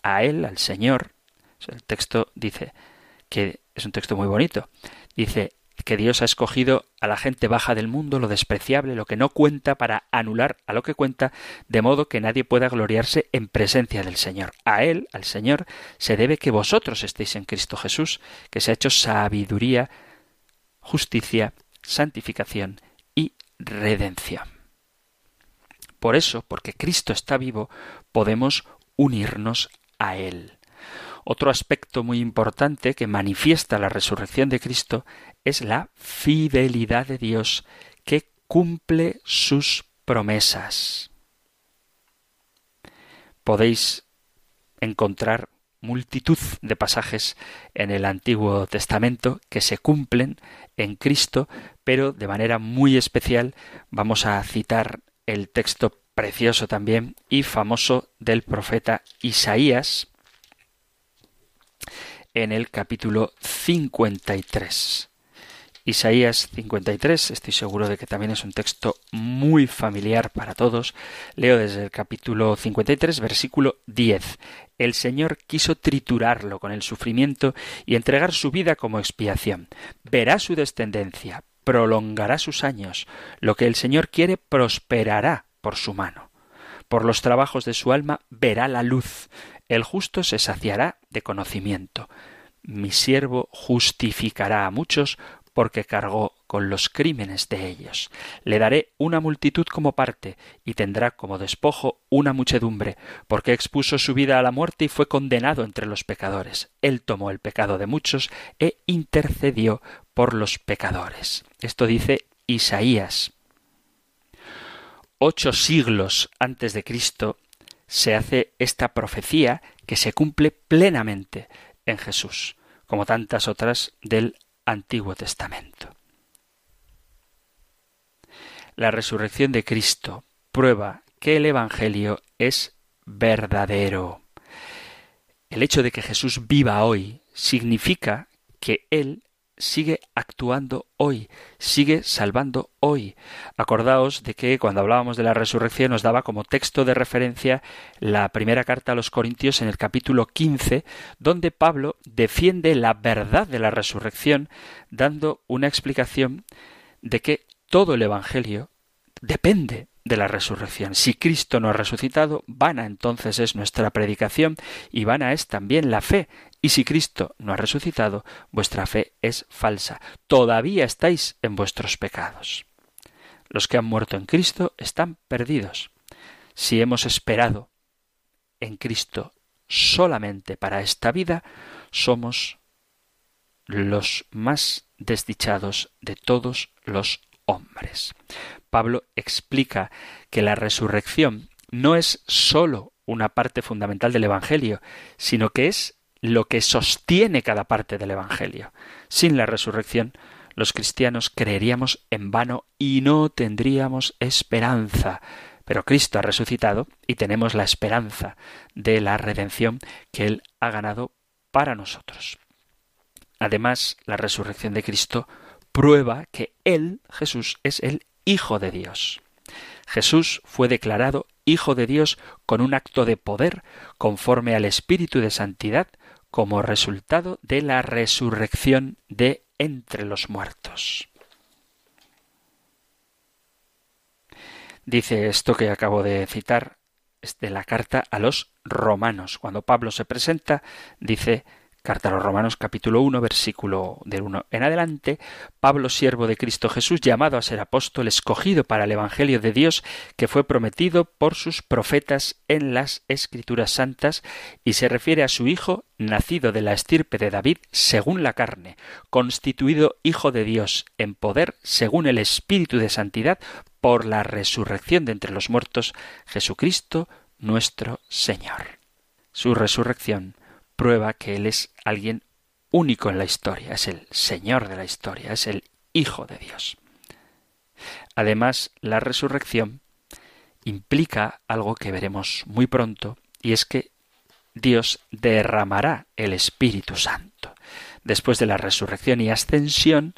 A Él, al Señor, el texto dice que es un texto muy bonito, dice que Dios ha escogido a la gente baja del mundo, lo despreciable, lo que no cuenta, para anular a lo que cuenta, de modo que nadie pueda gloriarse en presencia del Señor. A Él, al Señor, se debe que vosotros estéis en Cristo Jesús, que se ha hecho sabiduría, justicia, santificación y redención. Por eso, porque Cristo está vivo, podemos unirnos a Él. Otro aspecto muy importante que manifiesta la resurrección de Cristo es la fidelidad de Dios que cumple sus promesas. Podéis encontrar multitud de pasajes en el Antiguo Testamento que se cumplen en Cristo, pero de manera muy especial vamos a citar el texto precioso también y famoso del profeta Isaías en el capítulo 53. Isaías 53, estoy seguro de que también es un texto muy familiar para todos. Leo desde el capítulo 53, versículo 10. El Señor quiso triturarlo con el sufrimiento y entregar su vida como expiación. Verá su descendencia, prolongará sus años. Lo que el Señor quiere prosperará por su mano. Por los trabajos de su alma verá la luz. El justo se saciará de conocimiento. Mi siervo justificará a muchos porque cargó con los crímenes de ellos. Le daré una multitud como parte, y tendrá como despojo una muchedumbre, porque expuso su vida a la muerte y fue condenado entre los pecadores. Él tomó el pecado de muchos e intercedió por los pecadores. Esto dice Isaías. Ocho siglos antes de Cristo se hace esta profecía que se cumple plenamente en Jesús, como tantas otras del Antiguo Testamento. La resurrección de Cristo prueba que el Evangelio es verdadero. El hecho de que Jesús viva hoy significa que Él sigue actuando hoy, sigue salvando hoy. Acordaos de que cuando hablábamos de la resurrección nos daba como texto de referencia la primera carta a los Corintios en el capítulo 15, donde Pablo defiende la verdad de la resurrección, dando una explicación de que todo el Evangelio depende de la resurrección. Si Cristo no ha resucitado, vana entonces es nuestra predicación y vana es también la fe. Y si Cristo no ha resucitado, vuestra fe es falsa. Todavía estáis en vuestros pecados. Los que han muerto en Cristo están perdidos. Si hemos esperado en Cristo solamente para esta vida, somos los más desdichados de todos los hombres. Pablo explica que la resurrección no es sólo una parte fundamental del Evangelio, sino que es lo que sostiene cada parte del Evangelio. Sin la resurrección, los cristianos creeríamos en vano y no tendríamos esperanza. Pero Cristo ha resucitado y tenemos la esperanza de la redención que Él ha ganado para nosotros. Además, la resurrección de Cristo prueba que Él, Jesús, es el Hijo de Dios. Jesús fue declarado Hijo de Dios con un acto de poder conforme al Espíritu de Santidad como resultado de la resurrección de entre los muertos. Dice esto que acabo de citar es de la carta a los romanos. Cuando Pablo se presenta, dice Carta a los Romanos capítulo 1 versículo del 1 en adelante, Pablo, siervo de Cristo Jesús, llamado a ser apóstol, escogido para el Evangelio de Dios, que fue prometido por sus profetas en las Escrituras Santas, y se refiere a su Hijo, nacido de la estirpe de David, según la carne, constituido Hijo de Dios, en poder, según el Espíritu de Santidad, por la resurrección de entre los muertos, Jesucristo nuestro Señor. Su resurrección prueba que Él es alguien único en la historia, es el Señor de la historia, es el Hijo de Dios. Además, la resurrección implica algo que veremos muy pronto, y es que Dios derramará el Espíritu Santo. Después de la resurrección y ascensión,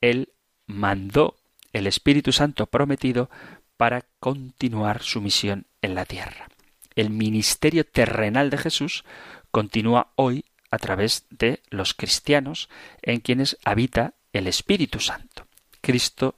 Él mandó el Espíritu Santo prometido para continuar su misión en la tierra. El ministerio terrenal de Jesús continúa hoy a través de los cristianos en quienes habita el Espíritu Santo. Cristo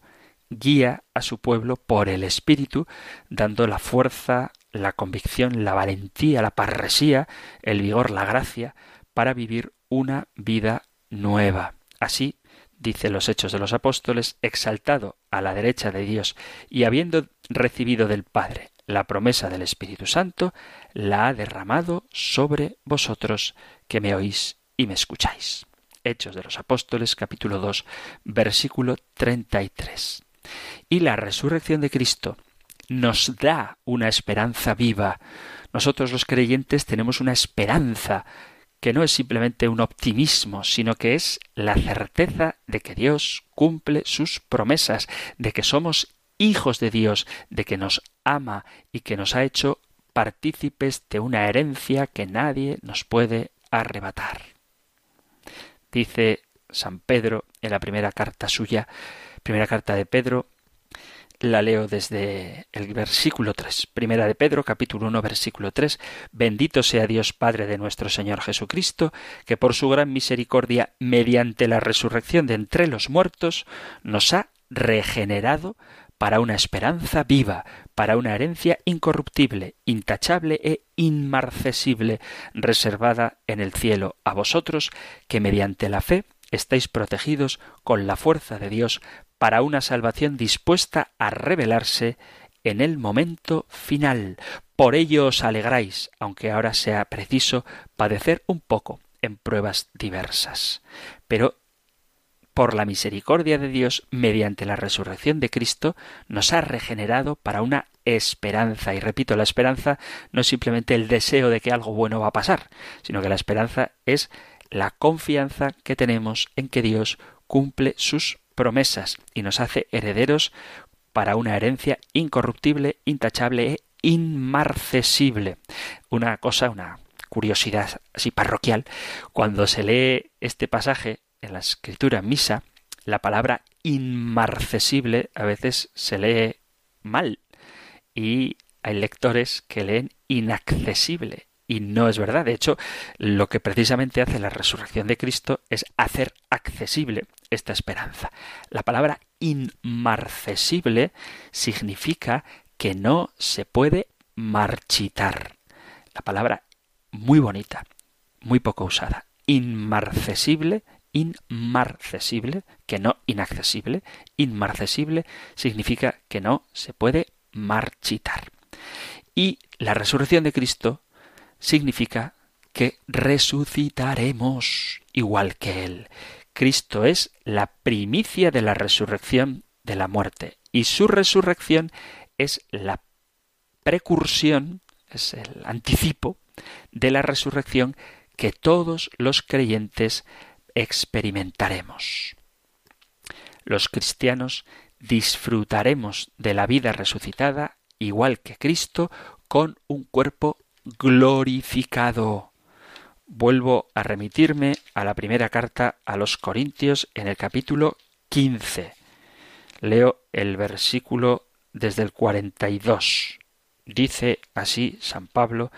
guía a su pueblo por el Espíritu, dando la fuerza, la convicción, la valentía, la parresía, el vigor, la gracia, para vivir una vida nueva. Así, dice los Hechos de los Apóstoles, exaltado a la derecha de Dios y habiendo recibido del Padre la promesa del Espíritu Santo, la ha derramado sobre vosotros que me oís y me escucháis. Hechos de los Apóstoles capítulo 2 versículo 33. Y la resurrección de Cristo nos da una esperanza viva. Nosotros los creyentes tenemos una esperanza que no es simplemente un optimismo, sino que es la certeza de que Dios cumple sus promesas, de que somos hijos de Dios, de que nos ama y que nos ha hecho partícipes de una herencia que nadie nos puede arrebatar. Dice San Pedro en la primera carta suya, primera carta de Pedro, la leo desde el versículo 3. Primera de Pedro, capítulo 1, versículo 3. Bendito sea Dios Padre de nuestro Señor Jesucristo, que por su gran misericordia, mediante la resurrección de entre los muertos, nos ha regenerado para una esperanza viva, para una herencia incorruptible, intachable e inmarcesible, reservada en el cielo a vosotros, que mediante la fe estáis protegidos con la fuerza de Dios para una salvación dispuesta a revelarse en el momento final. Por ello os alegráis, aunque ahora sea preciso padecer un poco en pruebas diversas. Pero por la misericordia de Dios, mediante la resurrección de Cristo, nos ha regenerado para una esperanza. Y repito, la esperanza no es simplemente el deseo de que algo bueno va a pasar, sino que la esperanza es la confianza que tenemos en que Dios cumple sus promesas y nos hace herederos para una herencia incorruptible, intachable e inmarcesible. Una cosa, una curiosidad así parroquial, cuando se lee este pasaje en la escritura misa, la palabra inmarcesible a veces se lee mal y hay lectores que leen inaccesible y no es verdad. De hecho, lo que precisamente hace la resurrección de Cristo es hacer accesible esta esperanza. La palabra inmarcesible significa que no se puede marchitar. La palabra muy bonita, muy poco usada. Inmarcesible inmarcesible, que no inaccesible, inmarcesible significa que no se puede marchitar. Y la resurrección de Cristo significa que resucitaremos igual que Él. Cristo es la primicia de la resurrección de la muerte y su resurrección es la precursión, es el anticipo de la resurrección que todos los creyentes experimentaremos. Los cristianos disfrutaremos de la vida resucitada igual que Cristo con un cuerpo glorificado. Vuelvo a remitirme a la primera carta a los Corintios en el capítulo 15. Leo el versículo desde el 42. Dice así San Pablo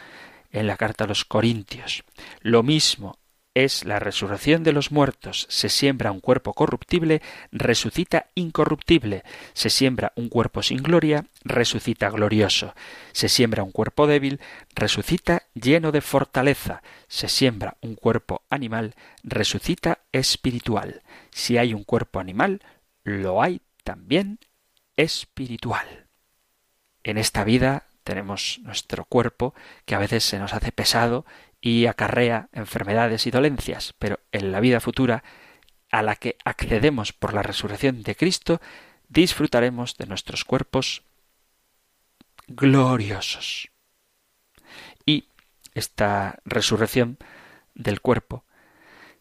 en la carta a los Corintios. Lo mismo es la resurrección de los muertos. Se siembra un cuerpo corruptible, resucita incorruptible. Se siembra un cuerpo sin gloria, resucita glorioso. Se siembra un cuerpo débil, resucita lleno de fortaleza. Se siembra un cuerpo animal, resucita espiritual. Si hay un cuerpo animal, lo hay también espiritual. En esta vida tenemos nuestro cuerpo que a veces se nos hace pesado y acarrea enfermedades y dolencias, pero en la vida futura, a la que accedemos por la resurrección de Cristo, disfrutaremos de nuestros cuerpos gloriosos. Y esta resurrección del cuerpo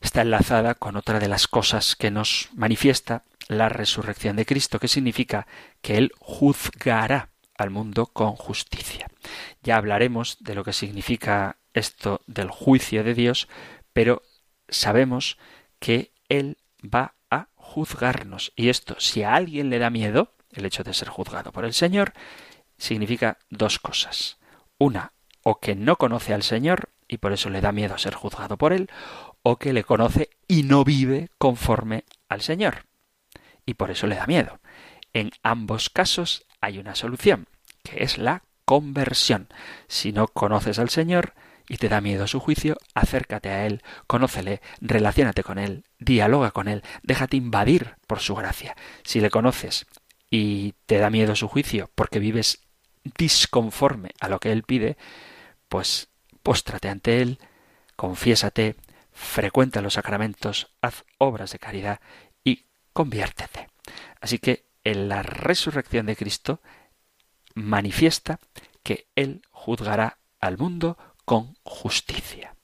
está enlazada con otra de las cosas que nos manifiesta la resurrección de Cristo, que significa que Él juzgará al mundo con justicia. Ya hablaremos de lo que significa esto del juicio de Dios, pero sabemos que Él va a juzgarnos. Y esto, si a alguien le da miedo, el hecho de ser juzgado por el Señor, significa dos cosas. Una, o que no conoce al Señor y por eso le da miedo ser juzgado por Él, o que le conoce y no vive conforme al Señor. Y por eso le da miedo. En ambos casos hay una solución, que es la conversión. Si no conoces al Señor y te da miedo su juicio, acércate a Él, conócele, relaciónate con Él, dialoga con Él, déjate invadir por su gracia. Si le conoces y te da miedo su juicio porque vives disconforme a lo que Él pide, pues póstrate ante Él, confiésate, frecuenta los sacramentos, haz obras de caridad y conviértete. Así que en la resurrección de Cristo manifiesta que Él juzgará al mundo con justicia.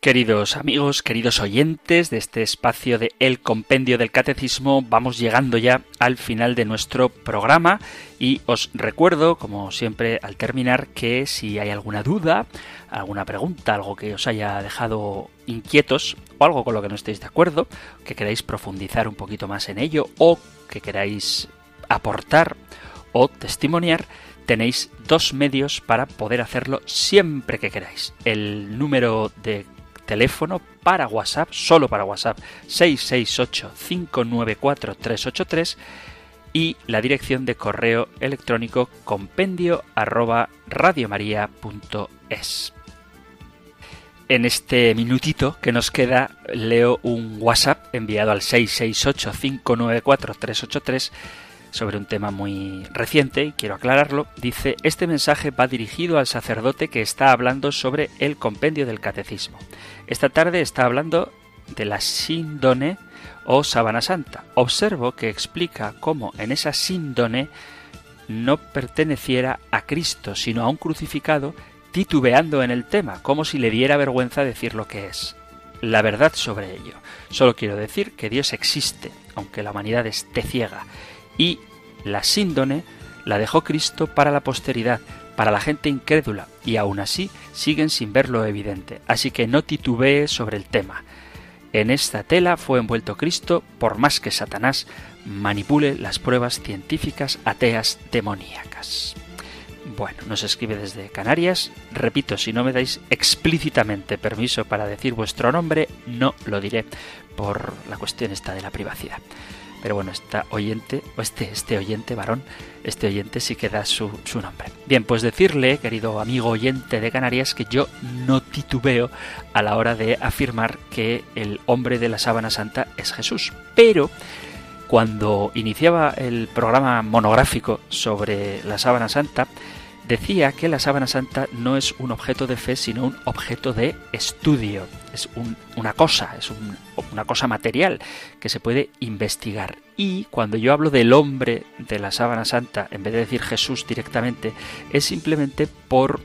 Queridos amigos, queridos oyentes de este espacio de El Compendio del Catecismo, vamos llegando ya al final de nuestro programa y os recuerdo, como siempre al terminar, que si hay alguna duda, alguna pregunta, algo que os haya dejado inquietos o algo con lo que no estéis de acuerdo, que queráis profundizar un poquito más en ello o que queráis aportar o testimoniar, tenéis dos medios para poder hacerlo siempre que queráis. El número de teléfono para WhatsApp, solo para WhatsApp, 668-594-383 y la dirección de correo electrónico compendio arroba. En este minutito que nos queda leo un WhatsApp enviado al 668-594-383 sobre un tema muy reciente, y quiero aclararlo, dice, este mensaje va dirigido al sacerdote que está hablando sobre el compendio del catecismo. Esta tarde está hablando de la síndone o sábana santa. Observo que explica cómo en esa síndone no perteneciera a Cristo, sino a un crucificado titubeando en el tema, como si le diera vergüenza decir lo que es. La verdad sobre ello. Solo quiero decir que Dios existe, aunque la humanidad esté ciega, y la síndone la dejó Cristo para la posteridad, para la gente incrédula, y aún así siguen sin ver lo evidente. Así que no titubee sobre el tema. En esta tela fue envuelto Cristo por más que Satanás manipule las pruebas científicas ateas demoníacas. Bueno, nos escribe desde Canarias. Repito, si no me dais explícitamente permiso para decir vuestro nombre, no lo diré por la cuestión esta de la privacidad. Pero bueno, esta oyente, o este, este oyente varón, este oyente sí que da su, su nombre. Bien, pues decirle, querido amigo oyente de Canarias, que yo no titubeo a la hora de afirmar que el hombre de la sábana santa es Jesús. Pero cuando iniciaba el programa monográfico sobre la sábana santa, decía que la sábana santa no es un objeto de fe, sino un objeto de estudio. Es una cosa, es una cosa material que se puede investigar. Y cuando yo hablo del hombre de la sábana santa, en vez de decir Jesús directamente, es simplemente por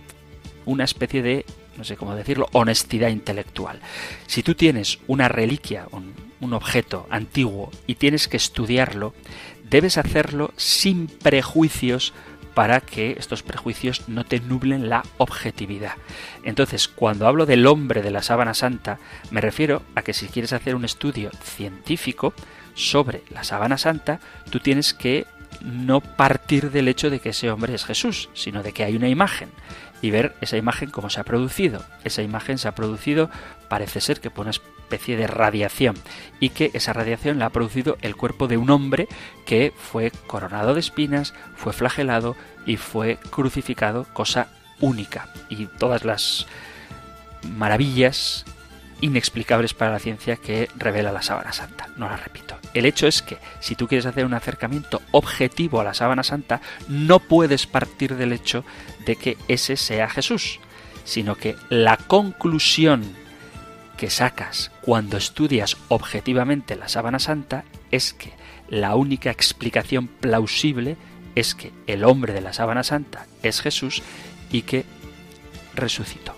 una especie de, no sé cómo decirlo, honestidad intelectual. Si tú tienes una reliquia, un objeto antiguo, y tienes que estudiarlo, debes hacerlo sin prejuicios para que estos prejuicios no te nublen la objetividad. Entonces, cuando hablo del hombre de la sábana santa, me refiero a que si quieres hacer un estudio científico sobre la sábana santa, tú tienes que no partir del hecho de que ese hombre es Jesús, sino de que hay una imagen y ver esa imagen cómo se ha producido. Esa imagen se ha producido, parece ser que por especie de radiación y que esa radiación la ha producido el cuerpo de un hombre que fue coronado de espinas, fue flagelado y fue crucificado, cosa única. Y todas las maravillas inexplicables para la ciencia que revela la sábana santa. No la repito. El hecho es que si tú quieres hacer un acercamiento objetivo a la sábana santa, no puedes partir del hecho de que ese sea Jesús, sino que la conclusión que sacas cuando estudias objetivamente la sábana santa es que la única explicación plausible es que el hombre de la sábana santa es Jesús y que resucitó.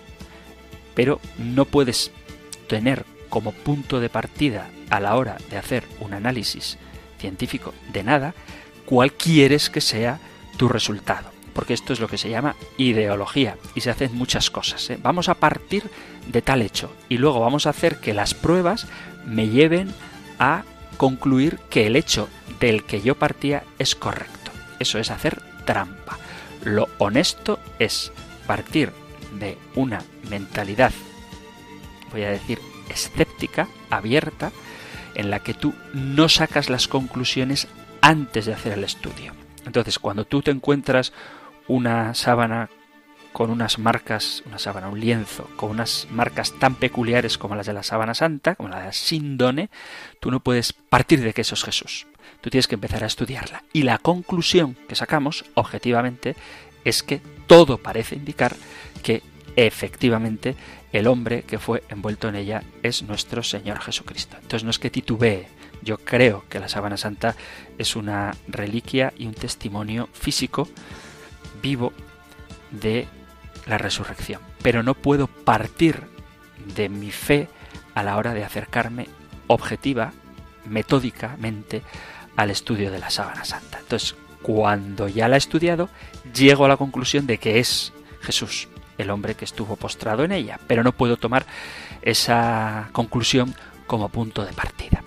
Pero no puedes tener como punto de partida a la hora de hacer un análisis científico de nada, cuál quieres que sea tu resultado. Porque esto es lo que se llama ideología y se hacen muchas cosas. ¿eh? Vamos a partir de tal hecho y luego vamos a hacer que las pruebas me lleven a concluir que el hecho del que yo partía es correcto. Eso es hacer trampa. Lo honesto es partir de una mentalidad voy a decir, escéptica, abierta, en la que tú no sacas las conclusiones antes de hacer el estudio. Entonces, cuando tú te encuentras una sábana con unas marcas, una sábana, un lienzo, con unas marcas tan peculiares como las de la sábana santa, como la de la síndone, tú no puedes partir de que eso es Jesús. Tú tienes que empezar a estudiarla. Y la conclusión que sacamos, objetivamente, es que todo parece indicar que efectivamente el hombre que fue envuelto en ella es nuestro Señor Jesucristo. Entonces no es que titubee, yo creo que la sábana santa es una reliquia y un testimonio físico vivo de la resurrección. Pero no puedo partir de mi fe a la hora de acercarme objetiva, metódicamente, al estudio de la sábana santa. Entonces, cuando ya la he estudiado, llego a la conclusión de que es Jesús, el hombre que estuvo postrado en ella, pero no puedo tomar esa conclusión como punto de partida.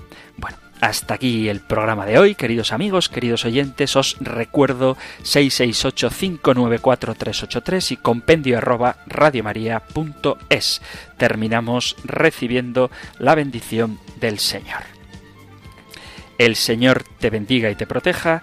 Hasta aquí el programa de hoy, queridos amigos, queridos oyentes, os recuerdo 668-594-383 y compendio arroba radiomaria.es. Terminamos recibiendo la bendición del Señor. El Señor te bendiga y te proteja